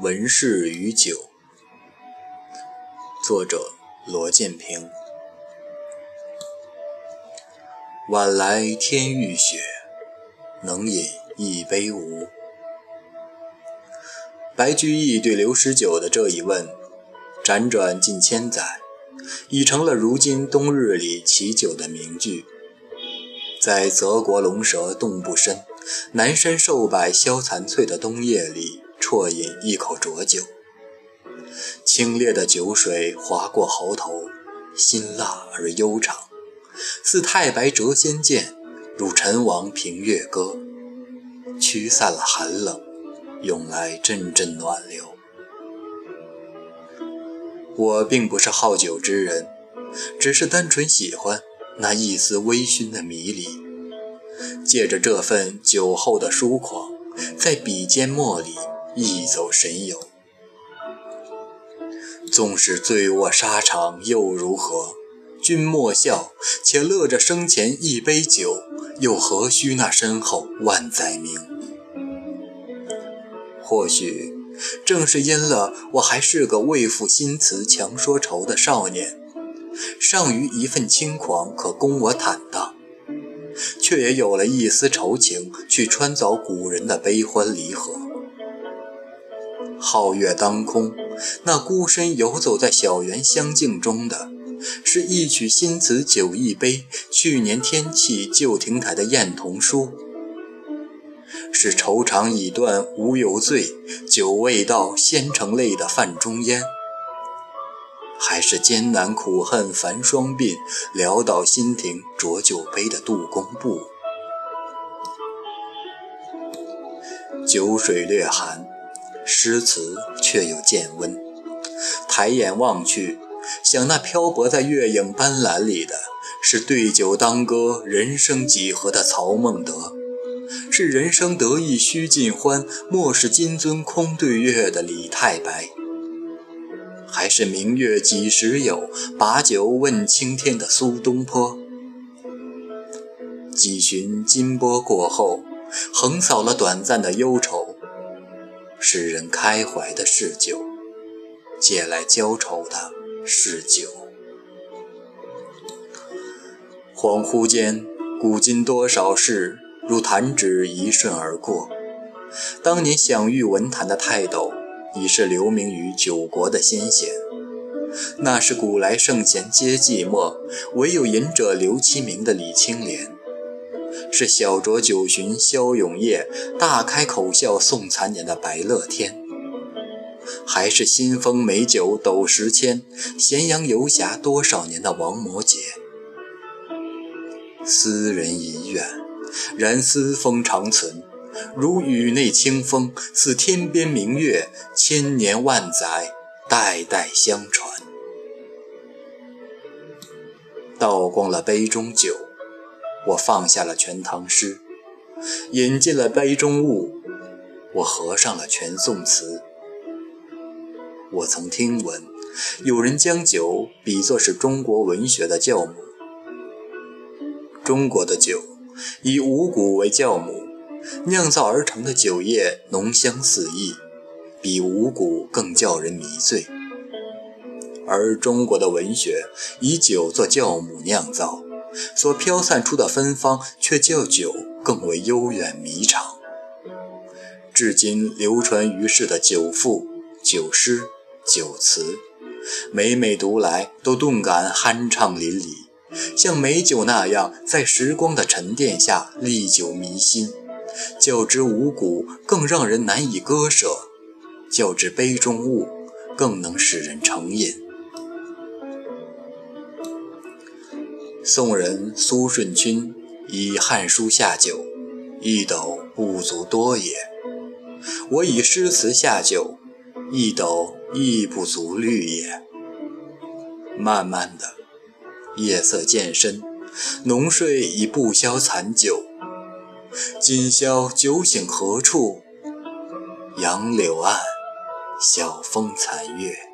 文士与酒，作者罗建平。晚来天欲雪，能饮一杯无？白居易对刘十九的这一问，辗转近千载，已成了如今冬日里祈酒的名句。在泽国龙蛇冻不深，南山瘦柏萧残翠的冬夜里。啜饮一口浊酒，清冽的酒水划过喉头，辛辣而悠长，似太白谪仙剑，如陈王平月歌，驱散了寒冷，涌来阵阵暖流。我并不是好酒之人，只是单纯喜欢那一丝微醺的迷离，借着这份酒后的疏狂，在笔尖墨里。一走神游，纵使醉卧沙场又如何？君莫笑，且乐着生前一杯酒，又何须那身后万载名？或许正是因了我还是个未赋新词强说愁的少年，尚余一份轻狂可供我坦荡，却也有了一丝愁情去穿凿古人的悲欢离合。皓月当空，那孤身游走在小园香径中的，是一曲新词酒一杯。去年天气旧亭台的燕童书，是愁肠已断无由醉，酒未到先成泪的范仲淹，还是艰难苦恨繁霜鬓，潦倒新停浊酒杯的杜工部？酒水略寒。诗词却又渐温，抬眼望去，想那漂泊在月影斑斓里的是对酒当歌、人生几何的曹孟德，是人生得意须尽欢，莫使金樽空对月的李太白，还是明月几时有，把酒问青天的苏东坡？几寻金波过后，横扫了短暂的忧愁。使人开怀的是酒，借来浇愁的是酒。恍惚间，古今多少事，如弹指一瞬而过。当年享誉文坛的泰斗，已是留名于九国的先贤。那是古来圣贤皆寂寞，唯有饮者留其名的李青莲。是小酌九巡萧永夜，大开口笑送残年的白乐天，还是新丰美酒斗十千，咸阳游侠多少年的王摩诘？斯人已远，然思风长存，如宇内清风，似天边明月，千年万载，代代相传。倒光了杯中酒。我放下了《全唐诗》，饮尽了杯中物，我合上了全宋词。我曾听闻，有人将酒比作是中国文学的教母。中国的酒以五谷为酵母，酿造而成的酒液浓香四溢，比五谷更叫人迷醉。而中国的文学以酒作酵母酿造。所飘散出的芬芳，却较酒更为悠远弥长。至今流传于世的酒赋、酒诗、酒词，每每读来都顿感酣畅淋漓，像美酒那样，在时光的沉淀下历久弥新。较之五谷，更让人难以割舍；较之杯中物，更能使人成瘾。宋人苏舜钦以《汉书》下酒，一斗不足多也。我以诗词下酒，一斗亦不足虑也。慢慢的，夜色渐深，浓睡已不消残酒。今宵酒醒何处？杨柳岸，晓风残月。